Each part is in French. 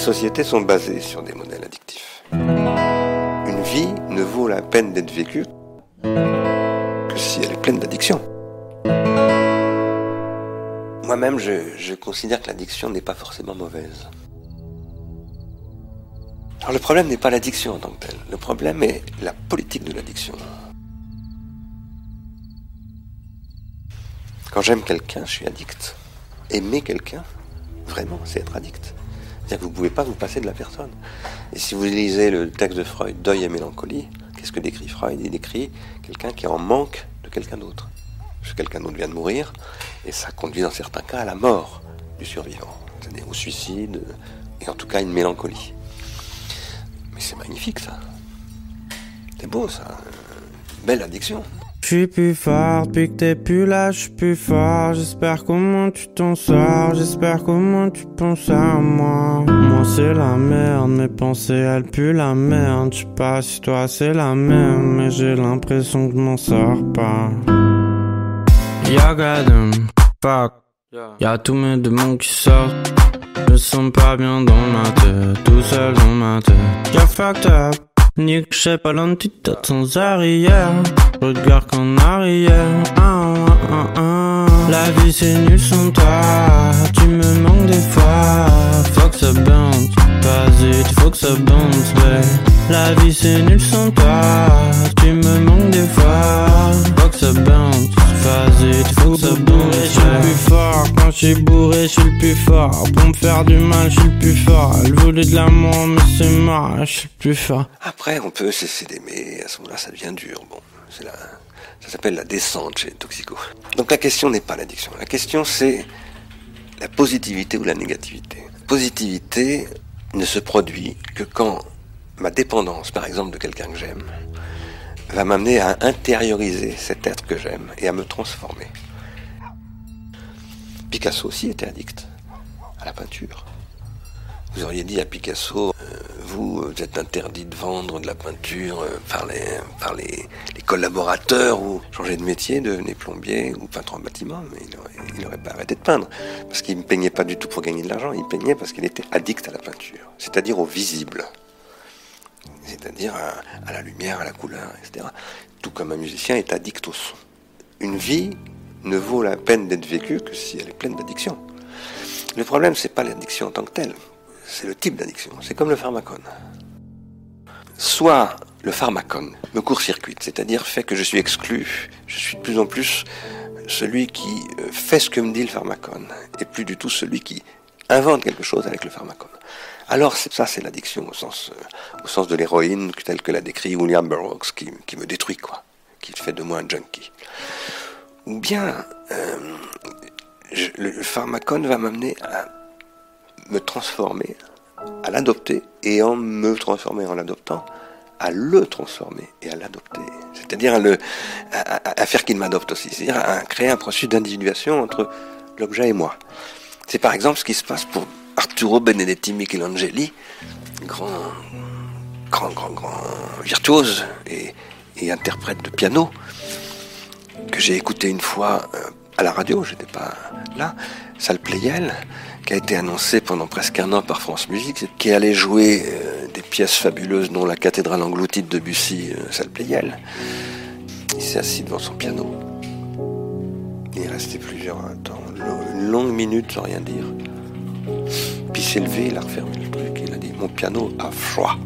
sociétés sont basées sur des modèles addictifs. Une vie ne vaut la peine d'être vécue que si elle est pleine d'addiction. Moi-même, je, je considère que l'addiction n'est pas forcément mauvaise. Alors le problème n'est pas l'addiction en tant que telle, le problème est la politique de l'addiction. Quand j'aime quelqu'un, je suis addict. Aimer quelqu'un, vraiment, c'est être addict. Vous ne pouvez pas vous passer de la personne. Et si vous lisez le texte de Freud, Deuil et mélancolie, qu'est-ce que décrit Freud? Il décrit quelqu'un qui est en manque de quelqu'un d'autre. Parce que quelqu'un d'autre vient de mourir, et ça conduit dans certains cas à la mort du survivant, c'est-à-dire au suicide, et en tout cas une mélancolie c'est magnifique ça. C'est beau ça. belle addiction. Je suis plus fort depuis que t'es plus là, je suis plus fort. J'espère comment tu t'en sors, j'espère comment tu penses à moi. Moi c'est la merde, mes pensées elles puent la merde. Je sais pas si toi c'est la même, mais j'ai l'impression que je m'en sors pas. Y'a fuck. Y'a tous mes démons qui sortent. Je sens pas bien dans ma tête, tout seul dans ma tête. Y'a fucked up, nique, je pas l'antithète sans arrière. Regarde qu'en arrière. Ah, ah, ah, La vie c'est nul sans toi, tu me manques des fois. Faut que ça bounce, vas-y, faut que ça bounce, ouais. La vie c'est nul sans toi, tu me manques des fois. Faut que ça bounce, vas-y, faut que ça bounce, Je suis le plus fort, quand je suis bourré, je suis le plus fort. Pour me faire du mal, je suis le plus fort. Elle voulait de l'amour, mais c'est mort, je suis le plus fort. Après, on peut cesser d'aimer, à ce moment-là, ça devient dur. Bon, c'est la, ça s'appelle la descente chez Toxico. Donc la question n'est pas l'addiction. La question c'est la positivité ou la négativité. La positivité ne se produit que quand ma dépendance, par exemple, de quelqu'un que j'aime, va m'amener à intérioriser cet être que j'aime et à me transformer. Picasso aussi était addict à la peinture. Vous auriez dit à Picasso, euh, vous, êtes interdit de vendre de la peinture euh, par, les, par les, collaborateurs ou changer de métier, devenez plombier ou peintre en bâtiment, mais il n'aurait pas arrêté de peindre. Parce qu'il ne peignait pas du tout pour gagner de l'argent, il peignait parce qu'il était addict à la peinture, c'est-à-dire au visible, c'est-à-dire à, la lumière, à la couleur, etc. Tout comme un musicien est addict au son. Une vie ne vaut la peine d'être vécue que si elle est pleine d'addiction. Le problème, c'est pas l'addiction en tant que telle c'est le type d'addiction. C'est comme le pharmacone. Soit le pharmacone me court-circuite, c'est-à-dire fait que je suis exclu, je suis de plus en plus celui qui euh, fait ce que me dit le pharmacone, et plus du tout celui qui invente quelque chose avec le pharmacone. Alors ça, c'est l'addiction au sens, euh, au sens de l'héroïne, telle que l'a décrit William Burroughs, qui, me détruit, quoi, qui fait de moi un junkie. Ou bien euh, le pharmacone va m'amener à me transformer, à l'adopter, et en me transformer, en l'adoptant, à le transformer et à l'adopter. C'est-à-dire à, faire qu'il m'adopte aussi. C'est-à-dire à créer un processus d'individuation entre l'objet et moi. C'est par exemple ce qui se passe pour Arturo Benedetti Michelangeli, grand, grand, grand, grand virtuose et, interprète de piano, que j'ai écouté une fois euh, à la radio, j'étais pas là, Salle Playel, qui a été annoncé pendant presque un an par France Musique, qui allait jouer euh, des pièces fabuleuses dont la cathédrale engloutie de Debussy, euh, Salle Playel. Il s'est assis devant son piano. Il est resté plusieurs temps, une longue minute sans rien dire. Il s'est levé, il a refermé le truc, il a dit Mon piano a froid.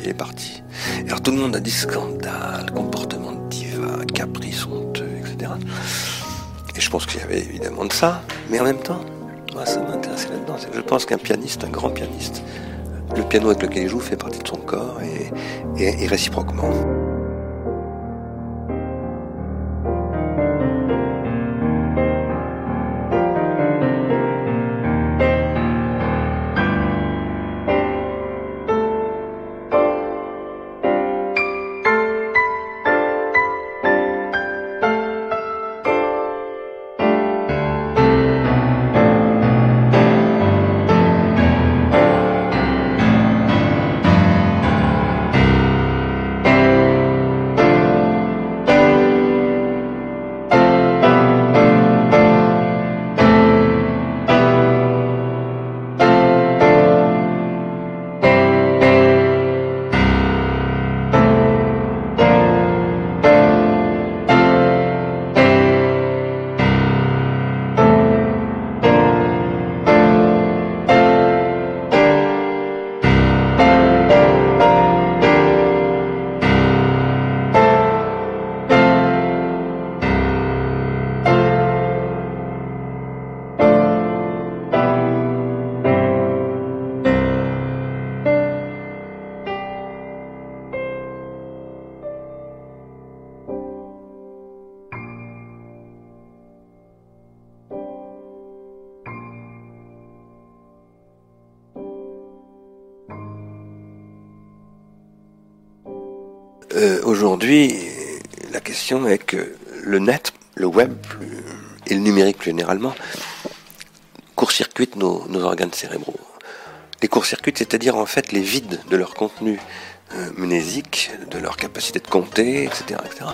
Il est parti. alors tout le monde a dit scandale, comportement de diva, caprice honteux, etc. Et je pense qu'il y avait évidemment de ça, mais en même temps, moi ça m'intéressait là-dedans. Je pense qu'un pianiste, un grand pianiste, le piano avec lequel il joue fait partie de son corps et réciproquement. Euh, aujourd'hui, la question est que le net, le web et le numérique plus généralement court-circuitent nos, organes cérébraux. Les court-circuitent, c'est-à-dire en fait les vides de leur contenu euh, mnésique, de leur capacité de compter, etc., etc.,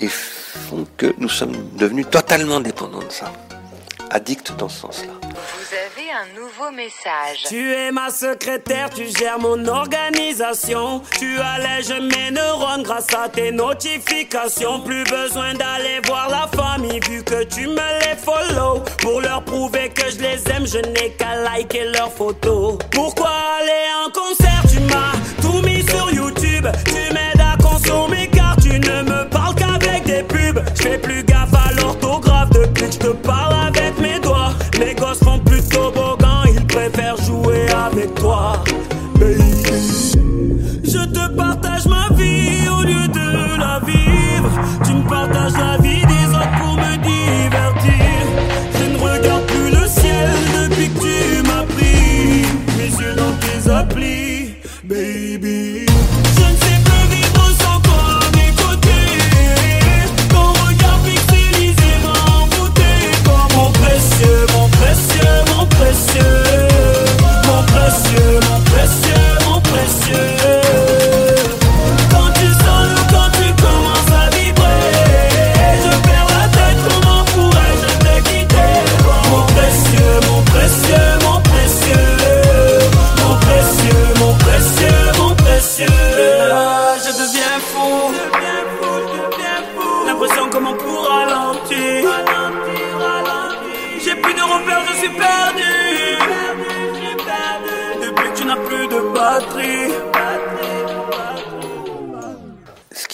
et font que nous sommes devenus totalement dépendants de ça, addicts dans ce sens-là. Un nouveau message. Tu es ma secrétaire, tu gères mon organisation. Tu allèges mes neurones grâce à tes notifications. Plus besoin d'aller voir la famille vu que tu me les follow. Pour leur prouver que je les aime, je n'ai qu'à liker leurs photos. Pourquoi aller en concert? Tu m'as tout mis sur YouTube. Tu m'aides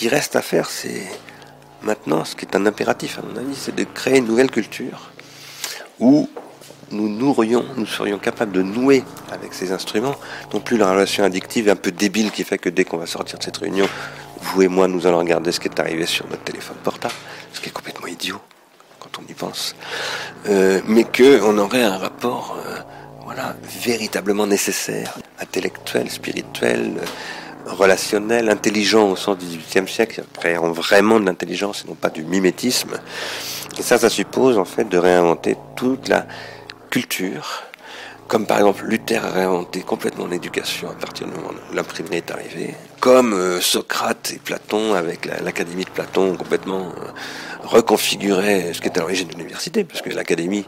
qui reste à faire, c'est maintenant, ce qui est un impératif à mon avis, c'est de créer une nouvelle culture où nous nourrions, nous serions capables de nouer avec ces instruments, non plus la relation addictive un peu débile qui fait que dès qu'on va sortir de cette réunion, vous et moi, nous allons regarder ce qui est arrivé sur notre téléphone portable, ce qui est complètement idiot quand on y pense, euh, mais qu'on aurait un rapport, euh, voilà, véritablement nécessaire, intellectuel, spirituel, relationnel, intelligent au sens du XVIIIe siècle, après vraiment de l'intelligence et non pas du mimétisme. Et ça, ça suppose en fait de réinventer toute la culture, comme par exemple Luther a réinventé complètement l'éducation à partir du moment où l'imprimerie est arrivée, comme euh, Socrate et Platon avec la- l'académie de Platon ont complètement euh, reconfiguré ce qui était à l'origine de l'université, parce que l'académie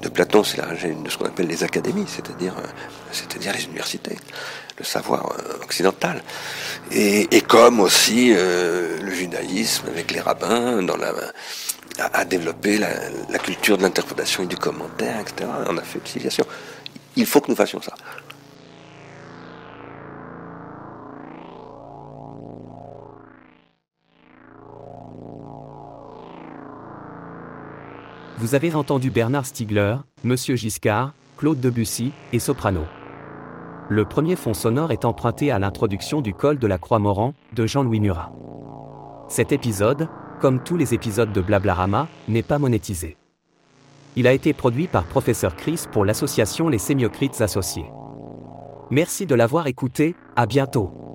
de Platon, c'est l'origine de ce qu'on appelle les académies, c'est-à-dire euh, les universités, le savoir euh, occidental. Et, comme aussi euh, le judaïsme avec les rabbins dans la a, a développé la, la culture de l'interprétation et du commentaire, etc. On a fait une civilisation. Il faut que nous fassions ça. Vous avez entendu Bernard Stiegler, Monsieur Giscard, Claude Debussy et Soprano. Le premier fond sonore est emprunté à l'introduction du col de la Croix-Moran de Jean-Louis Murat. Cet épisode, comme tous les épisodes de Blablarama, n'est pas monétisé. Il a été produit par Professeur Chris pour l'association Les Sémiocrites Associés. Merci de l'avoir écouté, à bientôt.